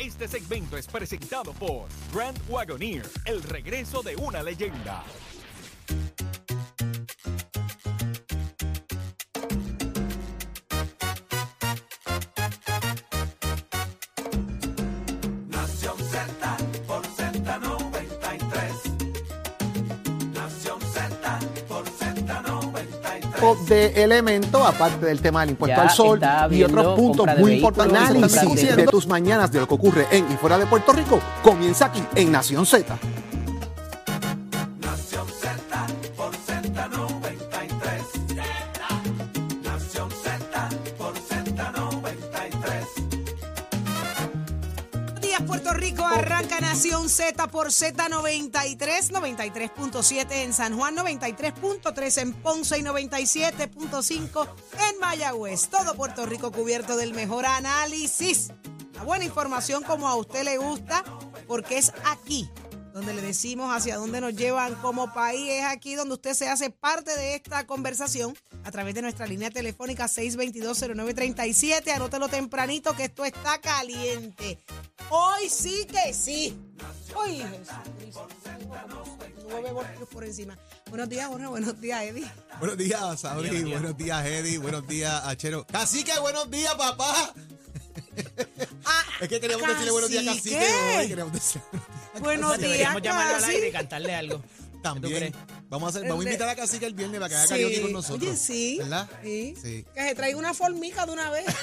Este segmento es presentado por Grand Wagoneer, el regreso de una leyenda. Z93. de elemento, aparte del tema del impuesto Ya al sol y otros puntos muy importantes análisis de- de tus mañanas de lo que ocurre en y fuera de Puerto Rico comienza aquí en Nación Z. Puerto Rico. Arranca Nación Z por Z93, 93.7 en San Juan, 93.3 en Ponce y 97.5 en Mayagüez. Todo Puerto Rico cubierto del mejor análisis. La buena información como a usted le gusta, porque es aquí donde le decimos hacia dónde nos llevan como país. Es aquí donde usted se hace parte de esta conversación a través de nuestra línea telefónica 622-0937. Anótelo tempranito que esto está caliente. Hoy sí que sí. Hoy Jesucristo. Nueve voltios por encima. Buenos días, Jorge. Buenos días, Eddie. Buenos días, Saudi. Buenos días, Eddie. Buenos días, Achero. Cacique, buenos días, papá. Ah, Es que queríamos decirle buenos días, Cacique. Hoy queríamos decirle Buenos días, Deberíamos llamarlo al aire y cantarle algo. También. Vamos a, hacer, vamos a invitar a Cacique el viernes para que haga Sí. karaoke con nosotros. Oye, sí. ¿Verdad? Sí. Sí. Que se traiga una formica de una vez.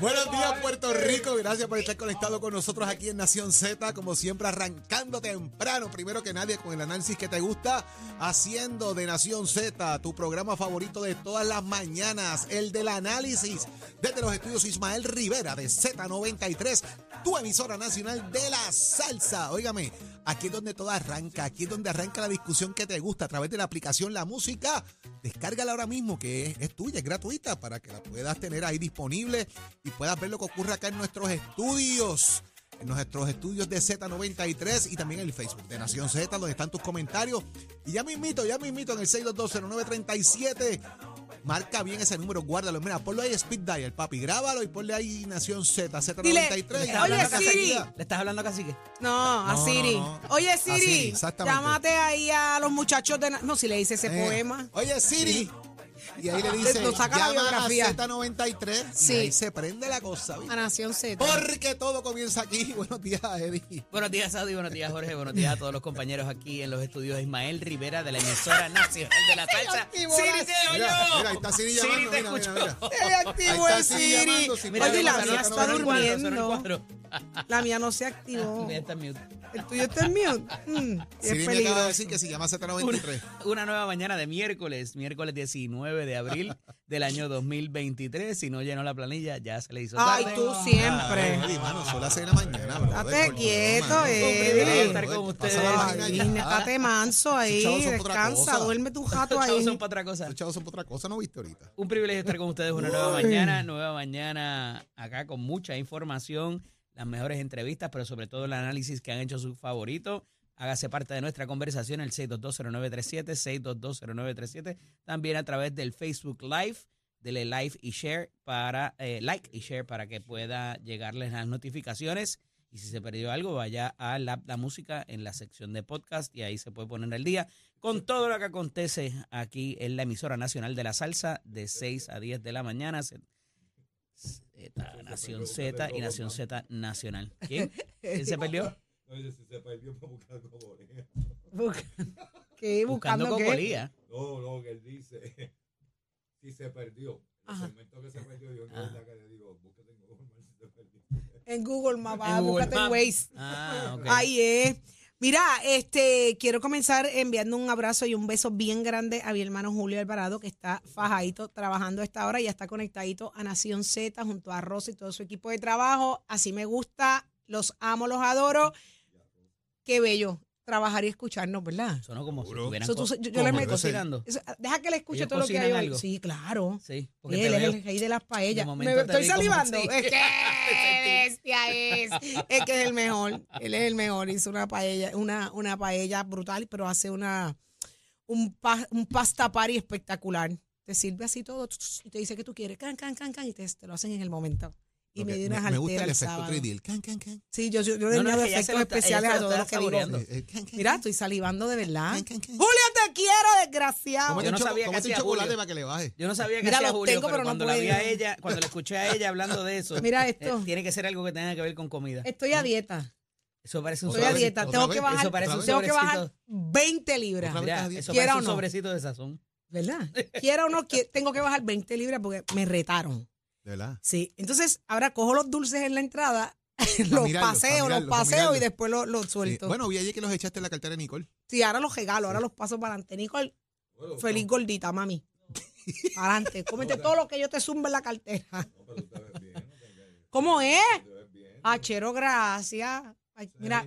Buenos días, Puerto Rico. Gracias por estar conectado con nosotros aquí en Nación Z. Como siempre, arrancando temprano, primero que nadie, con el análisis que te gusta, haciendo de Nación Z tu programa favorito de todas las mañanas, el del análisis, desde los estudios Ismael Rivera de Z93, tu emisora nacional de la salsa. Óigame, aquí es donde todo arranca, aquí es donde arranca la discusión que te gusta a través de la aplicación La Música. Descárgala ahora mismo, que es, es tuya, es gratuita, para que la puedas tener ahí disponible y puedas ver lo que ocurre acá en nuestros estudios. En nuestros estudios de Z93 y también en el Facebook de Nación Z, donde están tus comentarios. Y ya me invito, ya me invito en el 6220937. Marca bien ese número, guárdalo. Mira, ponlo ahí Speed Dial, papi. Grábalo y ponle ahí Nación Z, Z93. Dile, y oye, Siri. ¿Le estás hablando a Cacique? No, a No, Siri. no, no. Oye, Siri, llámate ahí a los muchachos de... No, si le dice ese Eh, poema. Oye, Siri. Y ahí le dice, Nos saca la llama a biografía. Z93 Sí. y ahí se prende la cosa. ¿viste? A Nación Z. Porque todo comienza aquí. Buenos días, Eddie. Buenos días, Saudi. Buenos días, Jorge. Buenos días a todos los compañeros aquí en los estudios Ismael Rivera de la emisora nacional de la salsa. activó Siri, la- te oyo. Mira, mira, ahí está Siri Siri, llamando. te mira, mira, escucho. mira. Se le activó Ahí el está Siri Siri. llamando, sí, Oye, pero la sonó- mía sonó está el cuadro, sonó el durmiendo. cuadro. La mía no se activó. Está en mute. El tuyo está en mute. Mm, es Siri me acaba de peligroso. decir que se llama Una, Z93. una nueva mañana de miércoles, miércoles 19 de abril del año 2023. Si no llenó la planilla, ya se le hizo Ay, tarde. tú Ay, siempre. Eddie, mano, son las 6 de la mañana. brother, Estate quieto. Eddie. estar con ustedes. estate manso ahí, Esos chavos son pa' otra descansa, cosa. duérmete un jato chavos ahí. son para otra cosa. Los chavos son por otra cosa, ¿no viste ahorita? Un privilegio estar con ustedes una nueva mañana, nueva mañana acá con mucha información, las mejores entrevistas, pero sobre todo el análisis que han hecho sus favoritos. Hágase parte de nuestra conversación, el 6220937, 6220937, también a través del Facebook Live, dele like y share para eh, like y share para que pueda llegarles las notificaciones. Y si se perdió algo, vaya a la, la música en la sección de podcast y ahí se puede poner el día con todo lo que acontece aquí en la emisora nacional de la salsa de 6 a 10 de la mañana. Z- Z, Nación Z y Nación Z Nacional. ¿Quién? ¿Quién se perdió? Oye, si se perdió para buscar cobolía. ¿Qué? Buscando ¿Buscando qué? No, no, que él dice, si se perdió. El Ajá. segmento que se perdió, yo en Ah. le digo, búscate en Google Maps si se perdió. En Google Maps, En búscate en. Waze. Ah, ok. Ahí es. Mira, este, quiero comenzar enviando un abrazo y un beso bien grande a mi hermano Julio Alvarado, que está fajadito trabajando a esta hora y ya está conectadito a Nación Z junto a Rosa y todo su equipo de trabajo. Así me gusta, los amo, los adoro. qué bello trabajar y escucharnos, ¿verdad? Sonó como si Seguro. estuvieran Eso tú- yo- yo le meto. ser. cocinando. Eso- deja que le escuche ¿Ellos todo lo que hay hoy. Sí, claro. Sí, porque Él es el rey de las paellas. de Me- estoy como salivando. Es que bestia es. Es que es el mejor. Él es el mejor. Hizo una paella, una, una paella brutal, pero hace una un, pa- un pasta party espectacular. Te sirve así todo y te dice que tú quieres, can, can, can, can, y te, te lo hacen en el momento. Y Ok, me dio unas me gusta alteras el el efecto sábado. 3D, el can, can, can. Sí, yo, yo, yo le No, no, añado se efectos especiales a se lo todo lo está que digo. saboreando. Can, can, Mira, estoy salivando de verdad. Can, can, can. Julio, te quiero, desgraciado. Yo no sabía que hacía chocolate Julio. para que le baje. Yo no sabía que Mira, hacía los Julio, tengo, pero, pero no cuando la vi a ella, cuando la escuché a ella hablando de eso, Mira eh, esto. tiene que ser algo que tenga que ver con comida. Estoy a dieta. Eso parece un Estoy a dieta. Tengo que bajar, Eso parece un tengo que bajar sobrecito. 20 libras. Mira, eso ¿Quiera parece o un no? sobrecito de sazón. ¿Verdad? Quiera o no, qui- tengo que bajar 20 libras porque me retaron. De verdad. Sí. Entonces, ahora cojo los dulces en la entrada, los mirarlos, pa' paseo, los mirarlos, pa' paseo mirarlos. y después los, los Sí. suelto. Bueno, vi ayer que los echaste en la cartera de Nicole. Sí, ahora los regalo, ahora los paso para adelante. Nicole, Bueno, feliz gordita, mami. Adelante, cómete todo lo que yo te zumbe en la cartera. no, pero tú te ves bien, no ¿Cómo es? te ves bien. Achero, gracias. Ay, mira.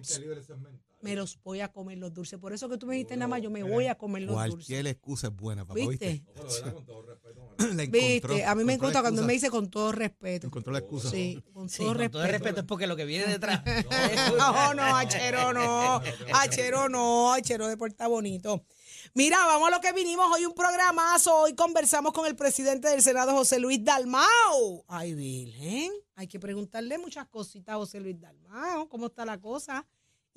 Me los voy a comer los dulces. Por eso que tú me dijiste nada más, yo me voy a comer los dulces. Cualquier excusa es buena, papá. ¿Viste? ¿Viste? No, pero verdad, con todo respeto, Manuel. La encontró, Viste, a mí me encanta cuando me dice con todo respeto. Encontró la excusa. Sí, con Sí, todo con respeto. todo el respeto es porque lo que viene detrás. No, no, Achero no. Achero no, Achero de Puerta Bonito. Mira, vamos a lo que vinimos hoy, un programazo. Hoy conversamos con el presidente del Senado, José Luis Dalmau. Ay, Virgen, hay que preguntarle muchas cositas a José Luis Dalmau. ¿Cómo está la cosa?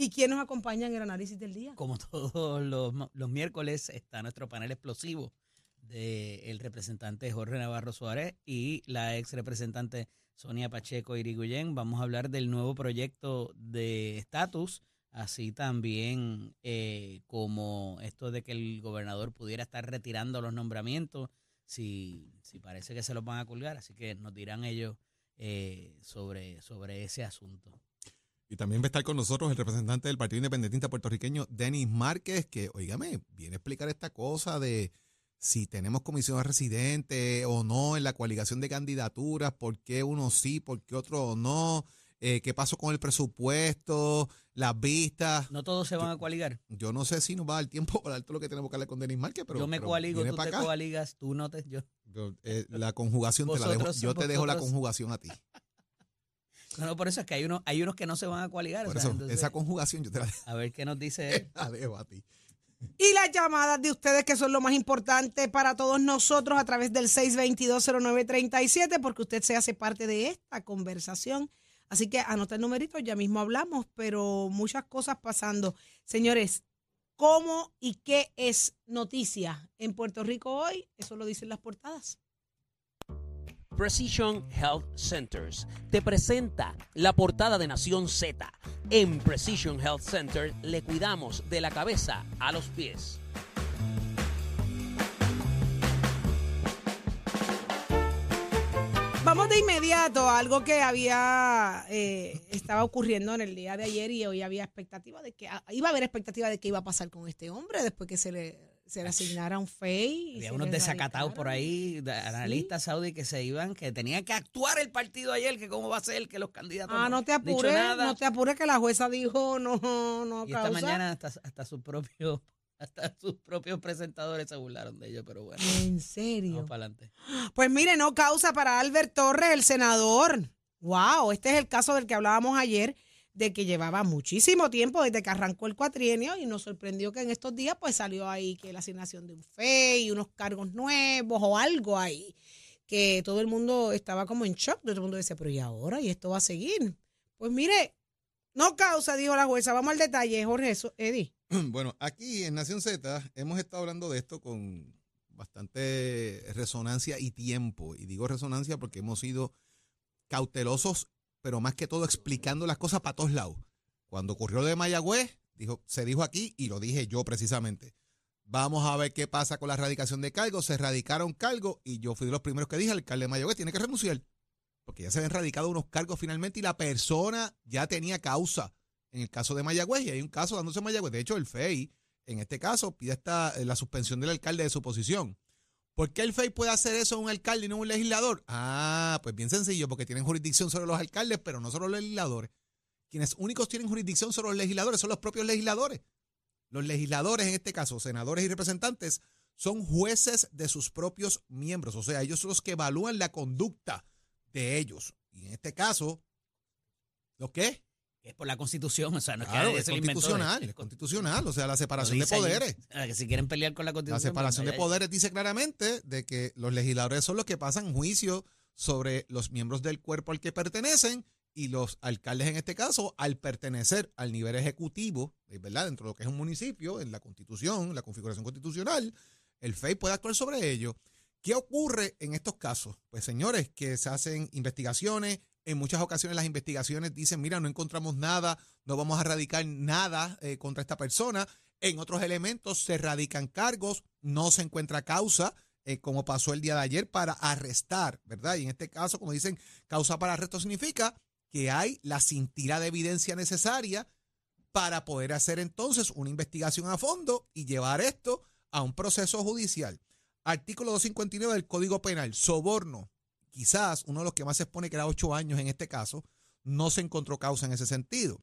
¿Y quién nos acompaña en el análisis del día? Como todos los, los miércoles está nuestro panel explosivo del representante Jorge Navarro Suárez y la ex representante Sonia Pacheco Irigoyen. Vamos a hablar del nuevo proyecto de estatus, así también eh, como esto de que el gobernador pudiera estar retirando los nombramientos, si, si parece que se los van a colgar, así que nos dirán ellos eh, sobre, sobre ese asunto. Y también va a estar con nosotros el representante del Partido Independentista puertorriqueño, Denis Márquez, que, oígame, viene a explicar esta cosa de si tenemos comisión residente o no en la coaligación de candidaturas, por qué uno sí, por qué otro no, eh, qué pasó con el presupuesto, las vistas. No todos se van a coaligar. Yo no sé si nos va a dar tiempo para todo lo que tenemos que hablar con Denis Márquez, pero yo me pero coaligo, tú te acá. coaligas, tú no te... Yo, Yo, eh, la conjugación te la dejo, yo te dejo la conjugación a ti. no, no, por eso es que hay unos, hay unos que no se van a coaligar. Por o sea, eso, entonces, esa conjugación yo te la, a ver qué nos dice él. la dejo a ti. Y las llamadas de ustedes que son lo más importante para todos nosotros a través del 6220937 porque usted se hace parte de esta conversación. Así que anota el numerito, ya mismo hablamos, pero muchas cosas pasando. Señores, ¿cómo y qué es noticia en Puerto Rico hoy? Eso lo dicen las portadas. Precision Health Centers te presenta la portada de Nación Z. En Precision Health Center le cuidamos de la cabeza a los pies. Vamos de inmediato a algo que había eh, estaba ocurriendo en el día de ayer y hoy había expectativa de que ah, iba a haber expectativa de qué iba a pasar con este hombre después que se le se le asignara un FEI. y Había unos desacatados por ahí, de- analistas saudí que se iban, que tenían que actuar el partido ayer, que cómo va a ser, que los candidatos Ah, no te apures, no te apures que la jueza dijo no, no y esta causa. mañana hasta, hasta sus propios hasta sus propios presentadores se burlaron de ellos, pero bueno, En serio. vamos para adelante. Pues mire, no causa para Albert Torres, el senador. Wow, este es el caso del que hablábamos ayer, de que llevaba muchísimo tiempo desde que arrancó el cuatrienio y nos sorprendió que en estos días pues salió ahí que la asignación de un FEI unos cargos nuevos o algo ahí, que todo el mundo estaba como en shock, todo el mundo decía, pero ¿y ahora? ¿Y esto va a seguir? Pues mire, no causa, dijo la jueza, vamos al detalle, Jorge, eso, Eddie. Bueno, aquí en Nación Z hemos estado hablando de esto con bastante resonancia y tiempo. Y digo resonancia porque hemos sido cautelosos, pero más que todo explicando las cosas para todos lados. Cuando ocurrió lo de Mayagüez, dijo, se dijo aquí y lo dije yo precisamente. Vamos a ver qué pasa con la erradicación de cargos. Se erradicaron cargos y yo fui de los primeros que dije, el alcalde de Mayagüez tiene que renunciar. Porque ya se habían erradicado unos cargos finalmente y la persona ya tenía causa en el caso de Mayagüez y hay un caso dándose en Mayagüez. De hecho, el FEI, en este caso, pide eh, la suspensión del alcalde de su posición. ¿Por qué el FEI puede hacer eso a un alcalde y no a un legislador? Ah, pues bien sencillo, porque tienen jurisdicción sobre los alcaldes, pero no sobre los legisladores. quienes únicos tienen jurisdicción sobre los legisladores son los propios legisladores. Los legisladores, en este caso, senadores y representantes, son jueces de sus propios miembros. O sea, ellos son los que evalúan la conducta de ellos. Y en este caso, ¿lo qué? Es por la constitución, o sea, no es Claro, que es constitucional, es- constitucional, o sea, la separación de poderes. Que si quieren pelear con la La constitución. separación de vaya. poderes dice claramente de que los legisladores son los que pasan juicio sobre los miembros del cuerpo al que pertenecen y los alcaldes en este caso al pertenecer al nivel ejecutivo, eh, ¿verdad? Dentro de lo que es un municipio, en la constitución, la configuración constitucional, el FEI puede actuar sobre ello. ¿Qué ocurre en estos casos? Pues señores, que se hacen investigaciones, en muchas ocasiones las investigaciones dicen, mira, no encontramos nada, no vamos a radicar nada eh, contra esta persona. En otros elementos se radican cargos, no se encuentra causa, eh, como pasó el día de ayer, para arrestar, ¿verdad? Y en este caso, como dicen, causa para arresto significa que hay la cintila de evidencia necesaria para poder hacer entonces una investigación a fondo y llevar esto a un proceso judicial. Artículo 259 del Código Penal, soborno. Quizás uno de los que más se expone, que era ocho años en este caso, no se encontró causa en ese sentido.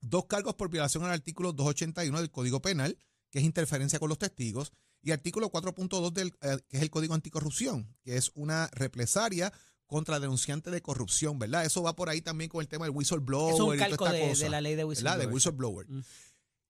Dos cargos por violación al artículo 281 del Código Penal, que es interferencia con los testigos, y artículo 4.2 del eh, que es el Código Anticorrupción, que es una represalia contra denunciante de corrupción, ¿verdad? Eso va por ahí también con el tema del whistleblower Es un y toda calco esta de, cosa, de la ley de ¿verdad? De whistleblower. whistleblower. Mm.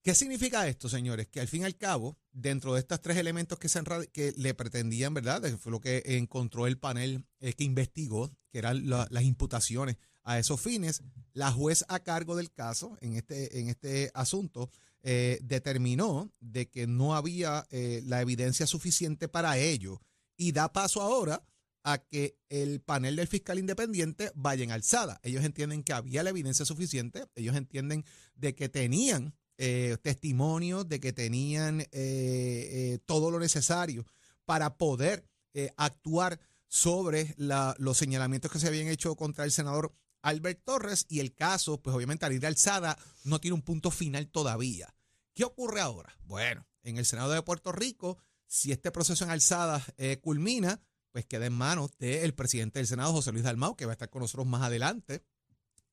¿Qué significa esto, señores? Que al fin y al cabo, dentro de estos tres elementos que, se que le pretendían, ¿verdad? Fue lo que encontró el panel eh, que investigó, que eran la- las imputaciones a esos fines. La juez a cargo del caso en este, en este asunto eh, determinó de que no había eh, la evidencia suficiente para ello y da paso ahora a que el panel del fiscal independiente vaya en alzada. Ellos entienden que había la evidencia suficiente, ellos entienden de que tenían eh, testimonios, de que tenían eh, eh, todo lo necesario para poder eh, actuar sobre los señalamientos que se habían hecho contra el senador Albert Torres y el caso, pues obviamente al ir alzada, no tiene un punto final todavía. ¿Qué ocurre ahora? Bueno, en el Senado de Puerto Rico, si este proceso en alzada culmina, pues queda en manos del presidente del Senado, José Luis Dalmau, que va a estar con nosotros más adelante.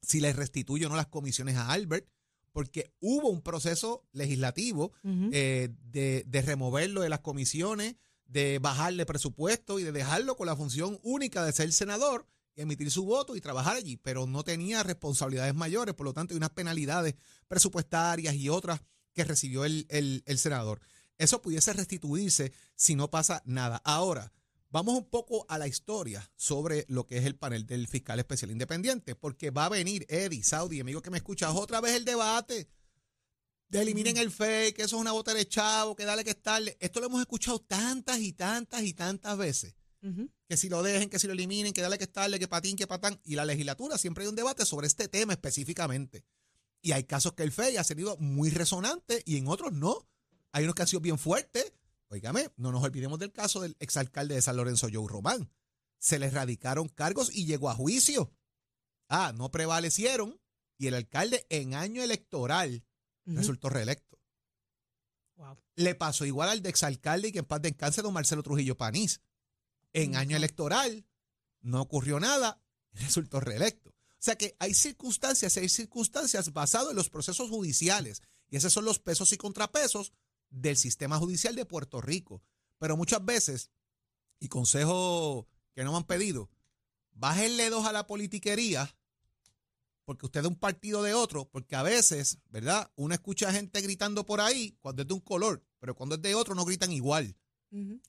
Si le restituye o no las comisiones a Albert, porque hubo un proceso legislativo eh, de, de removerlo de las comisiones, de bajarle presupuesto y de dejarlo con la función única de ser senador, emitir su voto y trabajar allí, pero no tenía responsabilidades mayores, por lo tanto hay unas penalidades presupuestarias y otras que recibió el, el- el senador. Eso pudiese restituirse si no pasa nada. Ahora, vamos un poco a la historia sobre lo que es el panel del fiscal especial independiente, porque va a venir Eddie, Saudi, amigo que me escuchas, otra vez el debate de eliminen el fake, que eso es una bota de chavo, que dale que estarle. Esto lo hemos escuchado tantas y tantas y tantas veces. Que si lo dejen, que si lo eliminen, que dale que estarle, que patín, que patán. Y la legislatura siempre hay un debate sobre este tema específicamente. Y hay casos que el FEI ha sido muy resonante y en otros no. Hay unos que han sido bien fuertes. Óigame, no nos olvidemos del caso del exalcalde de San Lorenzo, Joe Román. Se le radicaron cargos y llegó a juicio. Ah, no prevalecieron y el alcalde en año electoral resultó reelecto. Wow. Le pasó igual al de exalcalde y que en paz descanse don Marcelo Trujillo Panís. En año electoral no ocurrió nada, resultó reelecto. O sea que hay circunstancias, hay circunstancias basadas en los procesos judiciales. Y esos son los pesos y contrapesos del sistema judicial de Puerto Rico. Pero muchas veces, y consejo que no me han pedido, bájenle dos a la politiquería, porque usted es de un partido de otro, porque a veces, ¿verdad? Uno escucha gente gritando por ahí cuando es de un color, pero cuando es de otro no gritan igual.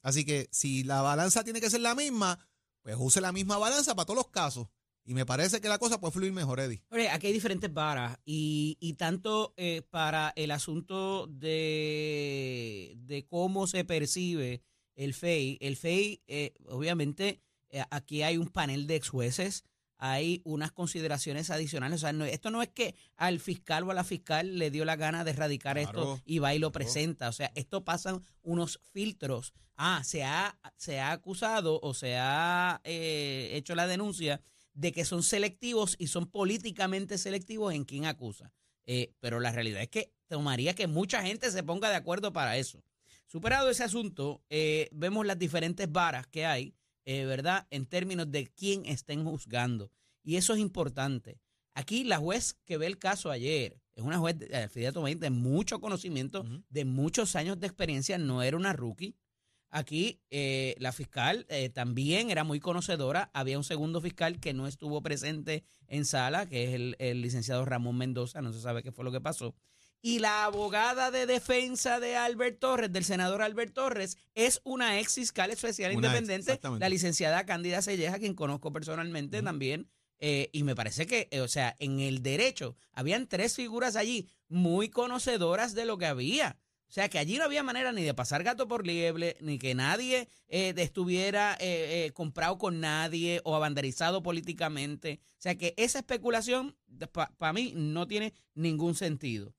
Así que si la balanza tiene que ser la misma, pues use la misma balanza para todos los casos. Y me parece que la cosa puede fluir mejor, Eddie. Oye, aquí hay diferentes varas y, y tanto eh, para el asunto de, de cómo se percibe el FEI. El FEI, eh, obviamente, eh, aquí hay un panel de ex jueces, hay unas consideraciones adicionales. O sea, no- esto no es que al fiscal o a la fiscal le dio la gana de erradicar Claro, esto y va y lo claro. presenta. O sea, esto pasan unos filtros. Ah, se ha, se ha acusado o se ha eh, hecho la denuncia de que son selectivos y son políticamente selectivos en quien acusa. Eh, pero la realidad es que tomaría que mucha gente se ponga de acuerdo para eso. Superado ese asunto, eh, vemos las diferentes varas que hay, eh, ¿verdad? En términos de quién estén juzgando. Y eso es importante. Aquí la juez que ve el caso ayer es una juez, de- Alfredo Tomé, de mucho conocimiento, de muchos años de experiencia, no era una rookie. Aquí eh, la fiscal eh, también era muy conocedora. Había un segundo fiscal que no estuvo presente en sala, que es el, el licenciado Ramón Mendoza, no se sabe qué fue lo que pasó. Y la abogada de defensa de Albert Torres, del senador Albert Torres, es una ex fiscal especial Una independiente, la licenciada Cándida Selleja, quien conozco personalmente también. Eh, y me parece que, eh, o sea, en el derecho habían tres figuras allí muy conocedoras de lo que había. O sea, que allí no había manera ni de pasar gato por liebre, ni que nadie eh, estuviera eh, eh, comprado con nadie o abanderizado políticamente. O sea, que esa especulación para mí no tiene ningún sentido.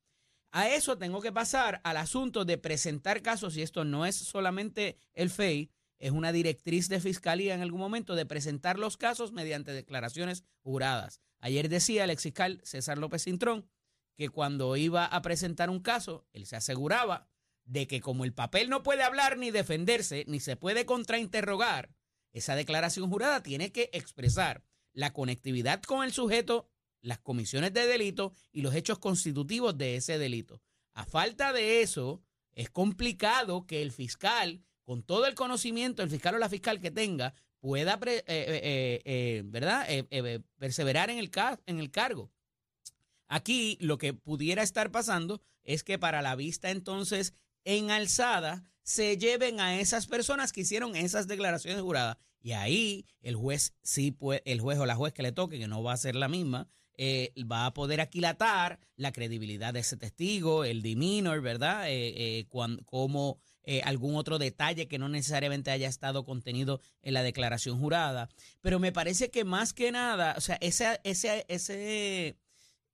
A eso tengo que pasar al asunto de presentar casos, y esto no es solamente el FEI, es una directriz de fiscalía en algún momento de presentar los casos mediante declaraciones juradas. Ayer decía el exfiscal César López Cintrón que cuando iba a presentar un caso, él se aseguraba de que como el papel no puede hablar ni defenderse, ni se puede contrainterrogar, esa declaración jurada tiene que expresar la conectividad con el sujeto, las comisiones de delito y los hechos constitutivos de ese delito. A falta de eso, es complicado que el fiscal, con todo el conocimiento, el fiscal o la fiscal que tenga, pueda eh, eh, eh, eh, ¿verdad? Perseverar en el, en el cargo. Aquí lo que pudiera estar pasando es que para la vista entonces en alzada se lleven a esas personas que hicieron esas declaraciones juradas. Y ahí el juez sí puede, el juez o la juez que le toque, que no va a ser la misma, eh, va a poder aquilatar la credibilidad de ese testigo, el demeanor, ¿verdad? Eh, eh, como algún otro detalle que no necesariamente haya estado contenido en la declaración jurada. Pero me parece que más que nada, o sea, ese, ese,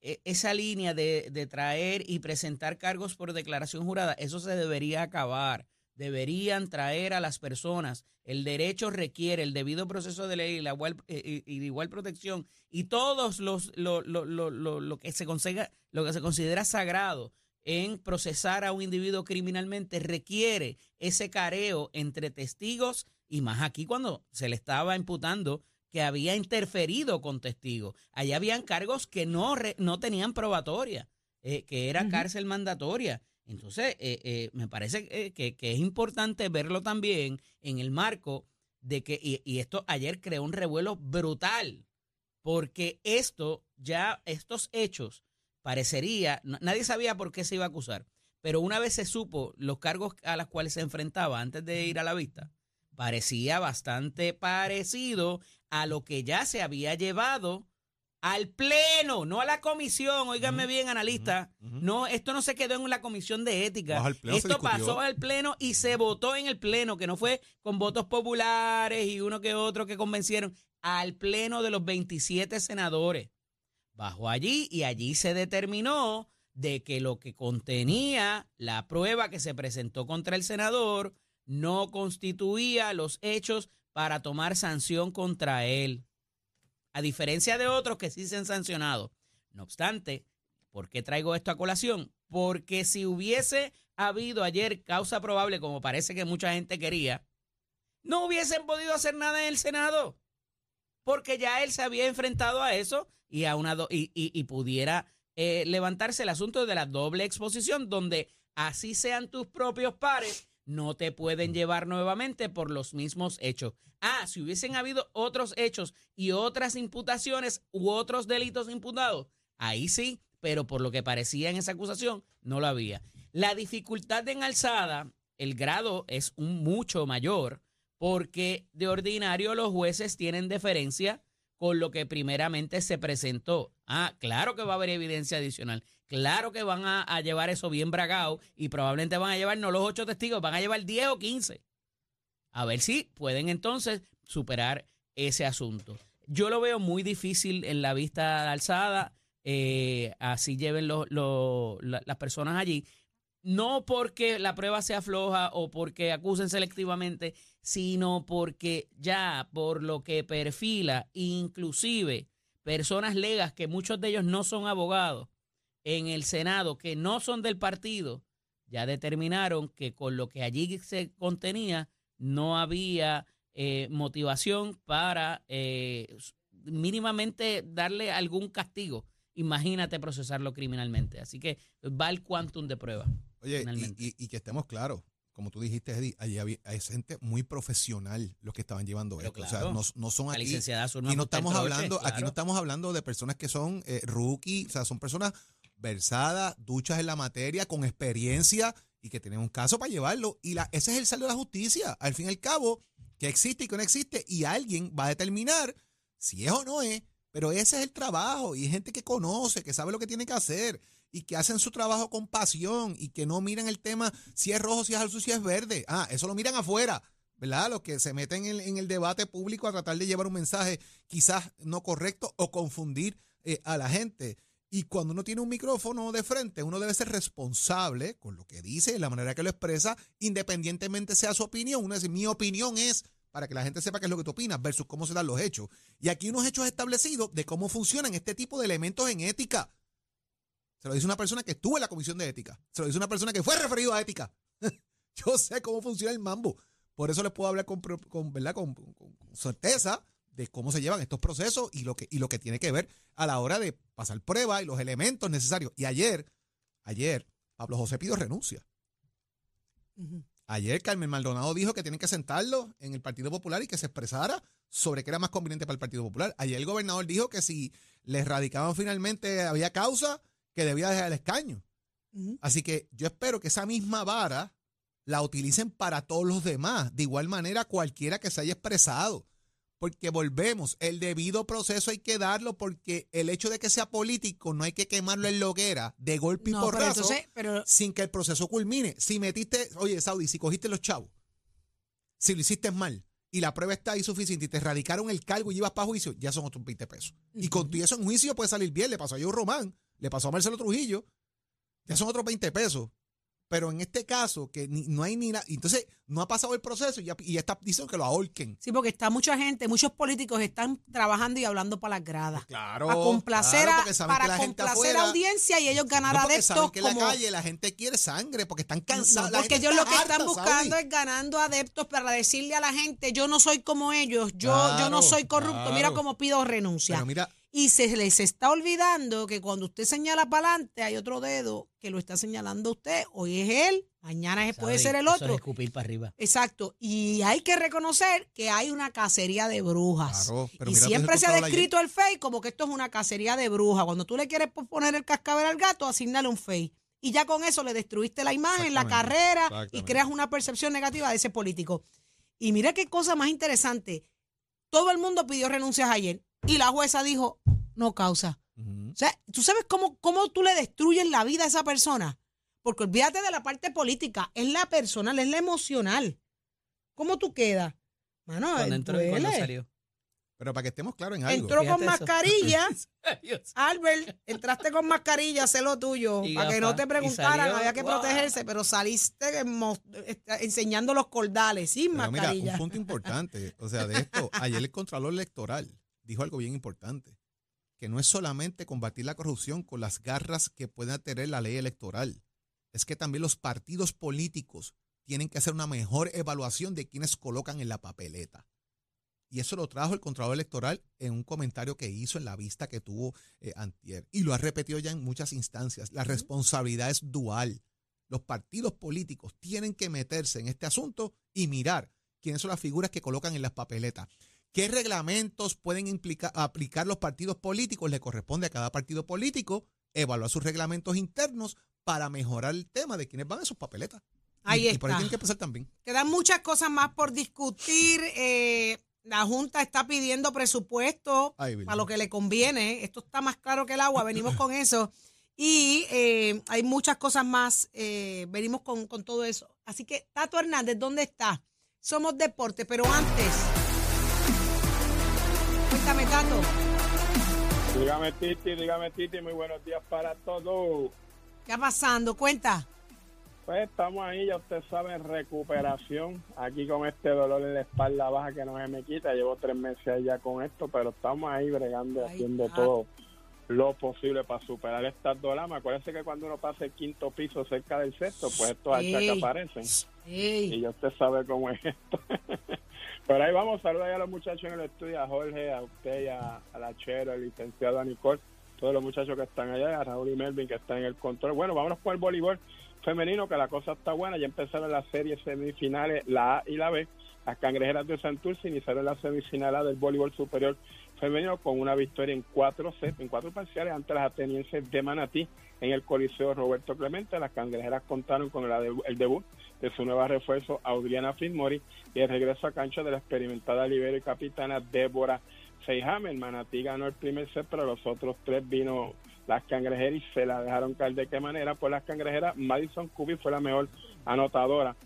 esa línea de, de traer y presentar cargos por declaración jurada, eso se debería acabar. Deberían traer a las personas. El derecho requiere el debido proceso de ley y la igual, eh, y, igual protección y todos los lo, lo, lo, lo, lo que se consiga, lo que se considera sagrado en procesar a un individuo criminalmente requiere ese careo entre testigos y más aquí cuando se le estaba imputando que había interferido con testigos. Allá habían cargos que no, re- no tenían probatoria, eh, que era cárcel mandatoria. Entonces, eh, eh, me parece que, que- que es importante verlo también en el marco de que, y, y esto ayer creó un revuelo brutal, porque esto, ya estos hechos, parecería, nadie sabía por qué se iba a acusar, pero una vez se supo los cargos a los cuales se enfrentaba antes de ir a la vista, parecía bastante parecido a lo que ya se había llevado al pleno, no a la comisión, óiganme bien, analista. No, esto no se quedó en la comisión de ética. Esto pasó al pleno y se votó en el pleno, que no fue con votos populares y uno que otro que convencieron, al pleno de los 27 senadores. Bajó allí y allí se determinó de que lo que contenía la prueba que se presentó contra el senador no constituía los hechos para tomar sanción contra él. A diferencia de otros que sí se han sancionado. No obstante, ¿por qué traigo esto a colación? Porque si hubiese habido ayer causa probable, como parece que mucha gente quería, no hubiesen podido hacer nada en el Senado. Porque ya él se había enfrentado a eso y, a una do- y, y- pudiera eh, levantarse el asunto de la doble exposición, donde así sean tus propios pares, no te pueden llevar nuevamente por los mismos hechos. Ah, si hubiesen habido otros hechos y otras imputaciones u otros delitos imputados, ahí sí, pero por lo que parecía en esa acusación, no lo había. La dificultad en alzada, el grado es un mucho mayor, porque de ordinario los jueces tienen deferencia con lo que primeramente se presentó. Ah, claro que va a haber evidencia adicional. Claro que van a, llevar eso bien bragado y probablemente van a llevar no los ocho testigos, van a llevar 10 o 15. A ver si pueden entonces superar ese asunto. Yo lo veo muy difícil en la vista alzada, eh, así lleven las personas allí. No porque la prueba sea floja o porque acusen selectivamente, sino porque ya por lo que perfila, inclusive personas legas, que muchos de ellos no son abogados, en el Senado, que no son del partido, ya determinaron que con lo que allí se contenía no había eh, motivación para eh, mínimamente darle algún castigo Imagínate procesarlo criminalmente. Así que va el quantum de prueba. Oye, y, finalmente. y- y que estemos claros, como tú dijiste, Eddie, allí había, hay gente muy profesional los que estaban llevando Pero esto. O sea, no, no son La aquí. licenciada Y no estamos hablando, aquí no estamos hablando de personas que son eh, rookie, o sea, son personas versadas, duchas en la materia, con experiencia y que tienen un caso para llevarlo. Y la, ese es el saldo de la justicia. Al fin y al cabo, que existe y que no existe, y alguien va a determinar si es o no es. Pero ese es el trabajo, y hay gente que conoce, que sabe lo que tiene que hacer, y que hacen su trabajo con pasión, y que no miran el tema si es rojo, si es azul, si es verde. Ah, eso lo miran afuera. ¿verdad? Los que se meten en, en el debate público a tratar de llevar un mensaje quizás no correcto o confundir eh, a la gente. Y cuando uno tiene un micrófono de frente, uno debe ser responsable con lo que dice y la manera que lo expresa, independientemente sea su opinión. Uno dice, mi opinión es para que la gente sepa qué es lo que tú opinas versus cómo se dan los hechos. Y aquí unos hechos establecidos de cómo funcionan este tipo de elementos en ética. Se lo dice una persona que estuvo en la comisión de ética. Se lo dice una persona que fue referido a ética. Yo sé cómo funciona el mambo. Por eso les puedo hablar con, ¿verdad? Con, certeza de cómo se llevan estos procesos y lo, que, y lo que tiene que ver a la hora de pasar pruebas y los elementos necesarios. Y ayer, ayer, Pablo José Pido renuncia. Ayer Carmen Maldonado dijo que tienen que sentarlo en el Partido Popular y que se expresara sobre qué era más conveniente para el Partido Popular. Ayer el gobernador dijo que si le radicaban finalmente había causa, que debía dejar el escaño. Así que yo espero que esa misma vara la utilicen para todos los demás. De igual manera, cualquiera que se haya expresado. Porque volvemos, el debido proceso hay que darlo porque el hecho de que sea político no hay que quemarlo en la hoguera de golpe y No, pero porrazo entonces, pero sin que el proceso culmine. Si metiste, oye, Saudi, si cogiste los chavos, si lo hiciste mal y la prueba está ahí suficiente y te radicaron el cargo y ibas para juicio, ya son otros 20 pesos. Y con tu- y eso en juicio puede salir bien. Le pasó a Joe Román, le pasó a Marcelo Trujillo, ya son otros 20 pesos. Pero en este caso, que ni- no hay ni nada. Entonces, no ha pasado el proceso y ya, y ya está diciendo que lo ahorquen. sí, porque está mucha gente, muchos políticos están trabajando y hablando para las gradas. Claro. a complacer, claro, para la complacer afuera- audiencia y ellos ganar No, porque adeptos saben que en la como calle la gente quiere sangre porque están cansados. No, La porque ellos lo que están buscando es ganando adeptos para decirle a la gente, yo no soy como ellos, yo, yo no soy corrupto, mira cómo pido renuncia. Pero mira, Y se les está olvidando que cuando usted señala para adelante hay otro dedo que lo está señalando a usted. Hoy es él, mañana es- puede ser el Eso otro. es escupir para arriba. Exacto. Y hay que reconocer que hay una cacería de brujas. Claro, pero y mira, siempre se ha descrito el FEI como que esto es una cacería de brujas. Cuando tú le quieres poner el cascabel al gato, asignale un FEI. Y ya con eso le destruiste la imagen, la carrera y creas una percepción negativa de ese político. Y mira qué cosa más interesante. Todo el mundo pidió renuncias ayer y la jueza dijo no causa. O sea, ¿tú sabes cómo, cómo tú le destruyes la vida a esa persona? Porque olvídate de la parte política, es la personal, es la emocional. ¿Cómo tú quedas? Mano, Cuando entró y cuando salió. Pero para que estemos claros en algo. Entró con Fíjate mascarilla. Albert, entraste con mascarilla, haz lo tuyo. Y para que no te preguntaran, salió, había que protegerse, pero saliste enseñando los cordales, sin Pero mira, mascarilla. un punto importante, o sea, de esto, ayer el Contralor Electoral dijo algo bien importante, que no es solamente combatir la corrupción con las garras que pueda tener la ley electoral, es que también los partidos políticos tienen que hacer una mejor evaluación de quienes colocan en la papeleta. Y eso lo trajo el Contralor Electoral en un comentario que hizo en la vista que tuvo eh, Antier. Y lo ha repetido ya en muchas instancias. La responsabilidad es dual. Los partidos políticos tienen que meterse en este asunto y mirar quiénes son las figuras que colocan en las papeletas. ¿Qué reglamentos pueden implica- aplicar los partidos políticos? Le corresponde a cada partido político evaluar sus reglamentos internos para mejorar el tema de quiénes van en sus papeletas. Y- Ahí y, por ahí está. tienen que empezar también. Quedan muchas cosas más por discutir. eh, la Junta está pidiendo presupuesto Ay, para lo que le conviene. Esto está más claro que el agua, venimos con eso. Y eh, hay muchas cosas más, eh, venimos con, con todo eso. Así que, Tato Hernández, ¿dónde está? Somos deporte, pero antes. Cuéntame, Tato. Dígame Titi, dígame Titi, muy buenos días para todos. ¿Qué está pasando? Cuenta. Pues estamos ahí, ya usted sabe, en recuperación, aquí con este dolor en la espalda baja que no se me quita, llevo tres meses allá con esto, pero estamos ahí bregando, Ahí haciendo todo lo posible para superar estas dolamas. Acuérdense que cuando uno pasa el quinto piso cerca del sexto, pues estos hachas que aparecen, y ya usted sabe cómo es esto. Pero ahí vamos, saludos a los muchachos en el estudio, a Jorge, a usted a, a la Chero, el licenciado a Nicole. todos los muchachos que están allá, a Raúl y Melvin que están en el control. Bueno, vámonos con el voleibol femenino, que la cosa está buena. Ya empezaron las series semifinales, la A y la B. Las cangrejeras de Santurce iniciaron la semifinal A del voleibol superior femenino con una victoria en cuatro sets, en cuatro parciales ante las atenienses de Manatí en el Coliseo Roberto Clemente. Las cangrejeras contaron con el, el debut de su nueva refuerzo, Audriana Finmori, y el regreso a cancha de la experimentada libero y capitana Débora Seyhammer. Manatí ganó el primer set, pero los otros tres vino las cangrejeras y se la dejaron caer. ¿De qué manera? Pues las cangrejeras, Madison Cubi fue la mejor anotadora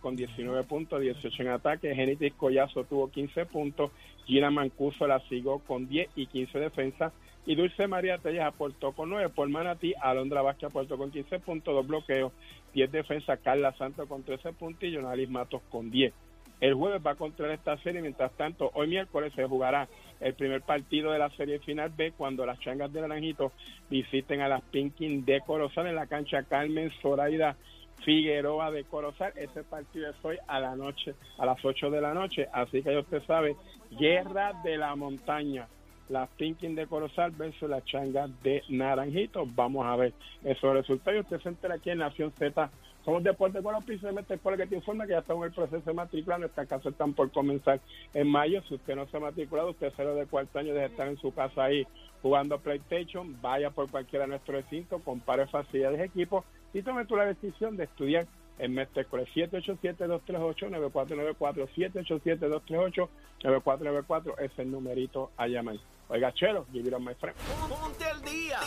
con 19 puntos, 18 en ataque. Genitis Collazo tuvo 15 puntos. Gina Mancuso la siguió con 10 y 15 defensas. Y Dulce María Telles aportó con 9 por Manatí. Alondra Vázquez aportó con 15 puntos, dos bloqueos, 10 defensas. Carla Santos con 13 puntos y Jonalis Matos con 10. El jueves va a controlar esta serie. Mientras tanto, hoy miércoles se jugará el primer partido de la serie final B cuando las changas de Naranjito visiten a las Pinkin de Corozal en la cancha Carmen Zoraida Figueroa de Corozal. Ese partido es hoy a la noche, a las 8 de la noche. Así que ya usted sabe, guerra de la montaña. Las Pinkin de Corozal versus las changas de Naranjito. Vamos a ver esos resultados. Y usted se entera aquí en Nación Z. Somos Deportes con los de Mete Escuela que te informa que ya estamos en el proceso de matrícula. Nuestras clases están por comenzar en mayo. Si usted no se ha matriculado, usted cero de cuarto año debe estar en su casa ahí jugando PlayStation. Vaya por cualquiera de nuestros recintos, compare facilidades de equipo y tome tú la decisión de estudiar en Mestre Escuela 787-238-9494, 787-238-9494 es el numerito a llamar. Oiga, Chelo, give it on my friend. Ponte al día.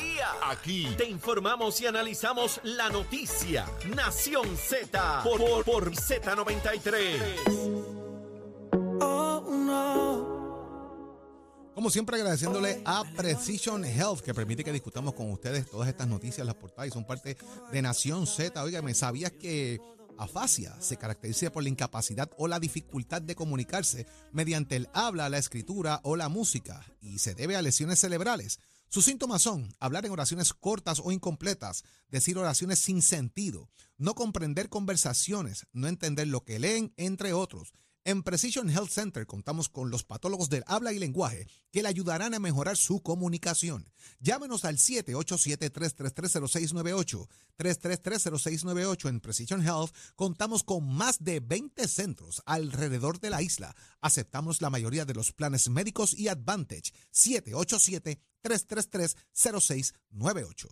Aquí te informamos y analizamos la noticia. Nación Z por, por, por Z93. Como siempre, agradeciéndole a Precision Health, que permite que discutamos con ustedes todas estas noticias, las portadas y son parte de Nación Z. Oiga, ¿me sabías que afasia se caracteriza por la incapacidad o la dificultad de comunicarse mediante el habla, la escritura o la música y se debe a lesiones cerebrales? Sus síntomas son hablar en oraciones cortas o incompletas, decir oraciones sin sentido, no comprender conversaciones, no entender lo que leen, entre otros. En Precision Health Center contamos con los patólogos del habla y lenguaje que le ayudarán a mejorar su comunicación. Llámenos al 787-333-0698. 333-0698 en Precision Health contamos con más de 20 centros alrededor de la isla. Aceptamos la mayoría de los planes médicos y Advantage. 787-333-0698.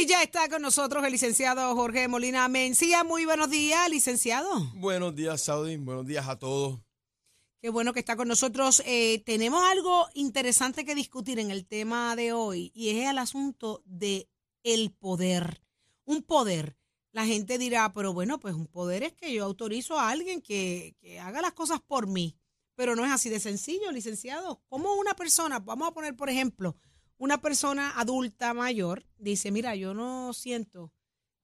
Y ya está con nosotros el licenciado Jorge Molina Mencía. Muy buenos días, licenciado. Buenos días, Saudi. Buenos días a todos. Qué bueno que está con nosotros. Eh, tenemos algo interesante que discutir en el tema de hoy y es el asunto de el poder. Un poder. La gente dirá, pero bueno, pues un poder es que yo autorizo a alguien que, que haga las cosas por mí. Pero no es así de sencillo, licenciado. ¿Cómo una persona, vamos a poner por ejemplo, una persona adulta mayor dice, mira, yo no siento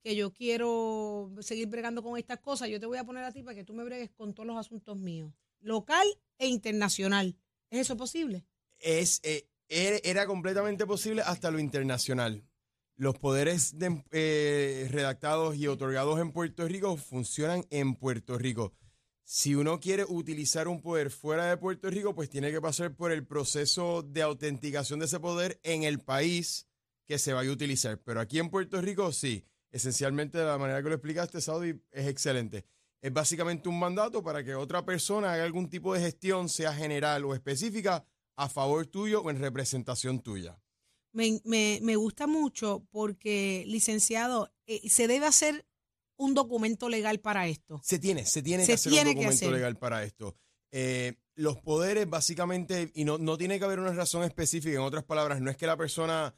que yo quiero seguir bregando con estas cosas, yo te voy a poner a ti para que tú me bregues con todos los asuntos míos, local e internacional. ¿Es eso posible? Es, eh, era, completamente posible hasta lo internacional. Los poderes de- eh, redactados y otorgados en Puerto Rico funcionan en Puerto Rico. Si uno quiere utilizar un poder fuera de Puerto Rico, pues tiene que pasar por el proceso de autenticación de ese poder en el país que se vaya a utilizar. Pero aquí en Puerto Rico, sí. Esencialmente, de la manera que lo explicaste, Saudi, es excelente. Es básicamente un mandato para que otra persona haga algún tipo de gestión, sea general o específica, a favor tuyo o en representación tuya. Me, me- me gusta mucho porque, licenciado, eh, se debe hacer un documento legal para esto. Se tiene, se tiene Se que hacer tiene un documento hacer. legal para esto. Eh, los poderes, básicamente, y no, no tiene que haber una razón específica, en otras palabras, no es que la persona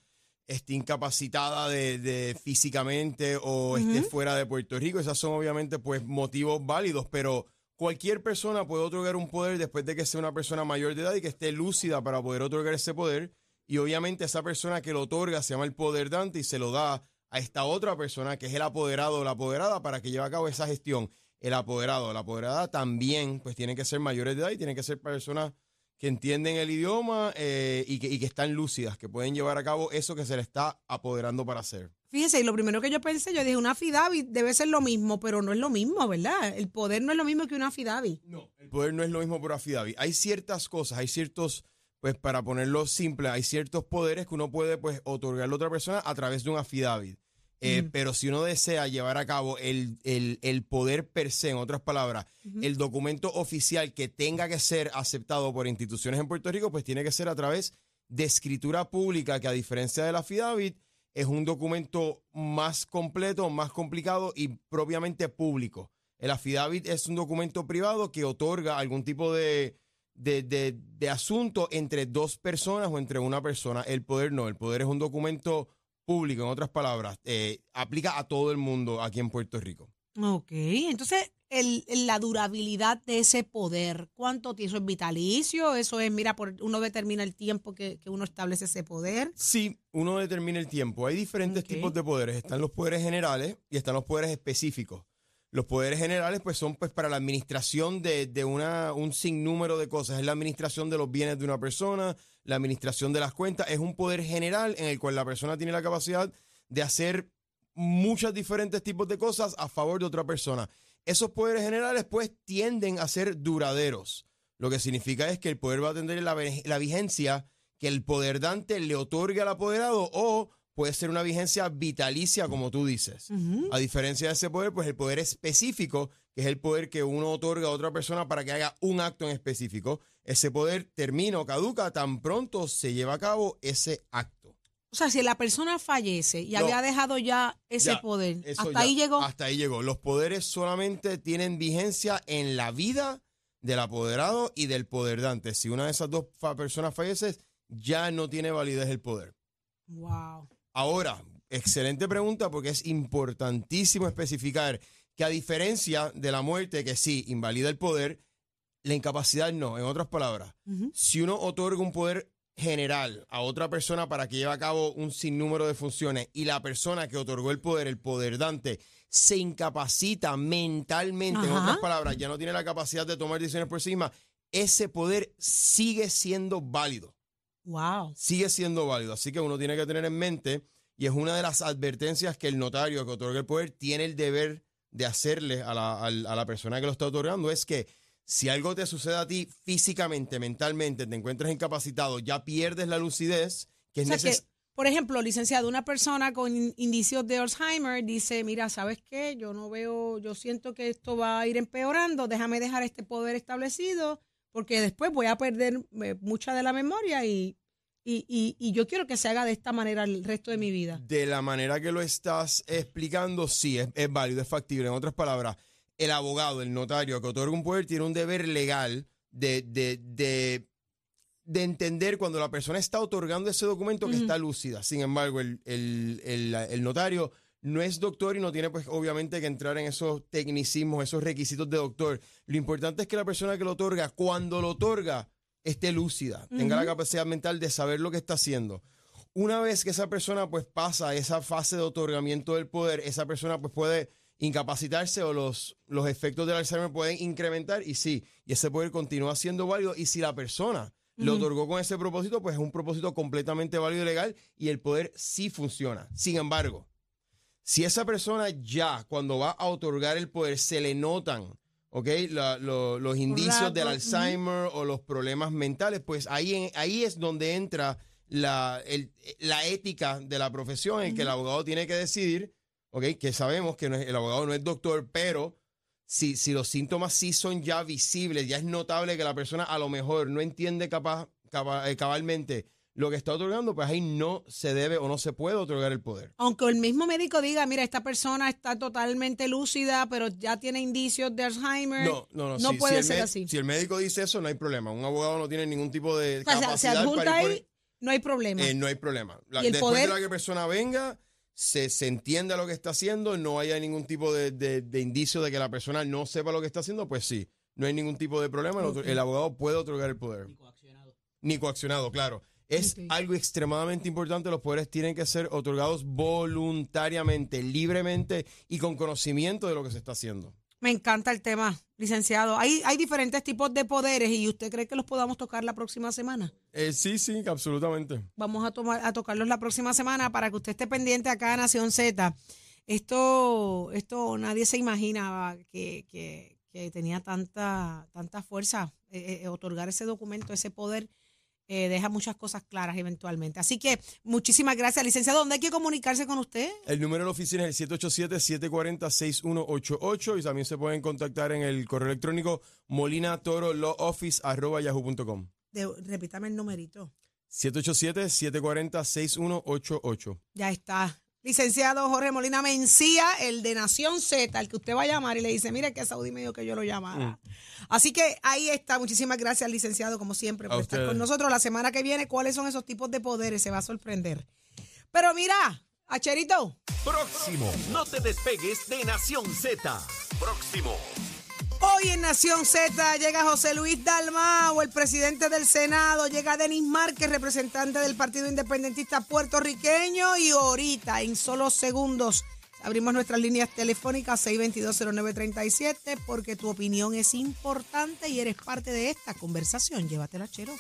esté incapacitada de, de físicamente o esté fuera de Puerto Rico. Esas son obviamente pues motivos válidos, pero cualquier persona puede otorgar un poder después de que sea una persona mayor de edad y que esté lúcida para poder otorgar ese poder. Y obviamente esa persona que lo otorga se llama el poder dante y se lo da a esta otra persona que es el apoderado o la apoderada para que lleve a cabo esa gestión. El apoderado o la apoderada también pues tienen que ser mayores de edad y tienen que ser personas que entienden el idioma eh, y, que, y que están lúcidas, que pueden llevar a cabo eso que se le está apoderando para hacer. Fíjese, y lo primero que yo pensé, yo dije, una affidavit debe ser lo mismo, pero no es lo mismo, ¿verdad? El poder no es lo mismo que una affidavit. No, el poder no es lo mismo por affidavit. Hay ciertas cosas, hay ciertos pues para ponerlo simple, hay ciertos poderes que uno puede pues otorgarle a otra persona a través de un affidavit. Eh, Pero si uno desea llevar a cabo el, el- el poder per se, en otras palabras, el documento oficial que tenga que ser aceptado por instituciones en Puerto Rico, pues tiene que ser a través de escritura pública, que a diferencia del affidavit, es un documento más completo, más complicado y propiamente público. El affidavit es un documento privado que otorga algún tipo de, de, de- de asunto entre dos personas o entre una persona. El poder no, el poder es un documento público, en otras palabras, eh, aplica a todo el mundo aquí en Puerto Rico. Ok, entonces el, la durabilidad de ese poder, ¿cuánto tiempo? ¿Eso es vitalicio? ¿Eso es, mira, por, uno determina el tiempo que, que uno establece ese poder? Sí, uno determina el tiempo. Hay diferentes tipos de poderes. Están los poderes generales y están los poderes específicos. Los poderes generales, pues, son pues para la administración de, de una, un sinnúmero de cosas. Es la administración de los bienes de una persona, la administración de las cuentas. Es un poder general en el cual la persona tiene la capacidad de hacer muchos diferentes tipos de cosas a favor de otra persona. Esos poderes generales, pues, tienden a ser duraderos. Lo que significa es que el poder va a tener la, la vigencia que el poder dante le otorgue al apoderado o puede ser una vigencia vitalicia, como tú dices. A diferencia de ese poder, pues el poder específico, que es el poder que uno otorga a otra persona para que haga un acto en específico, ese poder termina o caduca tan pronto se lleva a cabo ese acto. O sea, si la persona fallece y No. había dejado ya ese Ya, poder, hasta ya, ahí llegó. Hasta ahí llegó. Los poderes solamente tienen vigencia en la vida del apoderado y del poder dante. Si una de esas dos personas fallece, ya no tiene validez el poder. Wow. Ahora, excelente pregunta porque es importantísimo especificar que a diferencia de la muerte, que sí, invalida el poder, la incapacidad no. En otras palabras, si uno otorga un poder general a otra persona para que lleve a cabo un sinnúmero de funciones y la persona que otorgó el poder, el poder dante, se incapacita mentalmente, en otras palabras, ya no tiene la capacidad de tomar decisiones por sí misma, ese poder sigue siendo válido Wow. sigue siendo válido. Así que uno tiene que tener en mente, y es una de las advertencias que el notario que otorga el poder tiene el deber de hacerle a la, a la persona que lo está otorgando, es que si algo te sucede a ti físicamente, mentalmente, te encuentras incapacitado, ya pierdes la lucidez, que O es sea necesario. por ejemplo, licenciado, una persona con in- indicios de Alzheimer dice, mira, ¿sabes qué? Yo no veo, yo siento que esto va a ir empeorando, déjame dejar este poder establecido, porque después voy a perder eh, mucha de la memoria y, y, y- y yo quiero que se haga de esta manera el resto de mi vida. De la manera que lo estás explicando, sí, es, es válido, es factible. En otras palabras, el abogado, el notario que otorga un poder tiene un deber legal de, de, de, de entender cuando la persona está otorgando ese documento que está lúcida. Sin embargo, el, el- el- el notario no es doctor y no tiene, pues, obviamente, que entrar en esos tecnicismos, esos requisitos de doctor. Lo importante es que la persona que lo otorga, cuando lo otorga, esté lúcida, tenga la capacidad mental de saber lo que está haciendo. Una vez que esa persona pues pasa esa fase de otorgamiento del poder, esa persona pues puede incapacitarse o los, los efectos del Alzheimer pueden incrementar y sí, y ese poder continúa siendo válido y si la persona lo otorgó con ese propósito, pues es un propósito completamente válido y legal y el poder sí funciona. Sin embargo, si esa persona ya cuando va a otorgar el poder se le notan, ¿ok? La- lo- los indicios del. Alzheimer o los problemas mentales, pues ahí, ahí es donde entra la, el- la ética de la profesión, en que el abogado tiene que decidir, ¿ok? Que sabemos que no es- el abogado no es doctor, pero si, si los síntomas sí son ya visibles, ya es notable que la persona a lo mejor no entiende capaz, capa- eh, cabalmente lo que está otorgando, pues ahí no se debe o no se puede otorgar el poder. Aunque el mismo médico diga, mira, esta persona está totalmente lúcida, pero ya tiene indicios de Alzheimer. No, no, no. No si- puede si ser así. Si el médico dice eso, no hay problema. Un abogado no tiene ningún tipo de O sea, se- capacidad se adjunta para ahí, no hay problema. Eh, no hay problema. La- ¿Y el después poder? de la que persona venga, se, se entienda lo que está haciendo, no haya ningún tipo de, de- de indicio de que la persona no sepa lo que está haciendo, pues sí, no hay ningún tipo de problema. El, otro- el abogado puede otorgar el poder. Ni coaccionado, claro. Es algo extremadamente importante. Los poderes tienen que ser otorgados voluntariamente, libremente y con conocimiento de lo que se está haciendo. Me encanta el tema, licenciado. Hay, hay diferentes tipos de poderes y usted cree que los podamos tocar la próxima semana. Eh, sí, sí, absolutamente. Vamos a, tomar, a tocarlos la próxima semana para que usted esté pendiente acá a Nación Z. Esto, esto nadie se imaginaba que, que- que tenía tanta, tanta fuerza eh, eh, otorgar ese documento, ese poder eh, deja muchas cosas claras eventualmente. Así que muchísimas gracias, licenciado. ¿Dónde hay que comunicarse con usted? El número de la oficina es el 787-740-6188 y también se pueden contactar en el correo electrónico molinatorolawoffice.yahoo.com. Repítame el numerito. 787-740-6188. Ya está. Licenciado Jorge Molina Mencía, el de Nación Z, el que usted va a llamar y le dice, mire que Saudi me dijo que yo lo llamara. Así que ahí está. Muchísimas gracias, licenciado, como siempre, por A estar ustedes. con nosotros. La semana que viene, ¿cuáles son esos tipos de poderes? Se va a sorprender. Pero mira, Acherito, Próximo. No te despegues de Nación Z. Próximo. Hoy en Nación Z llega José Luis Dalmao, el presidente del Senado, llega Denis Márquez, representante del Partido Independentista puertorriqueño, y ahorita, en solo segundos, abrimos nuestras líneas telefónicas 6220937 porque tu opinión es importante y eres parte de esta conversación. Llévatela, chero.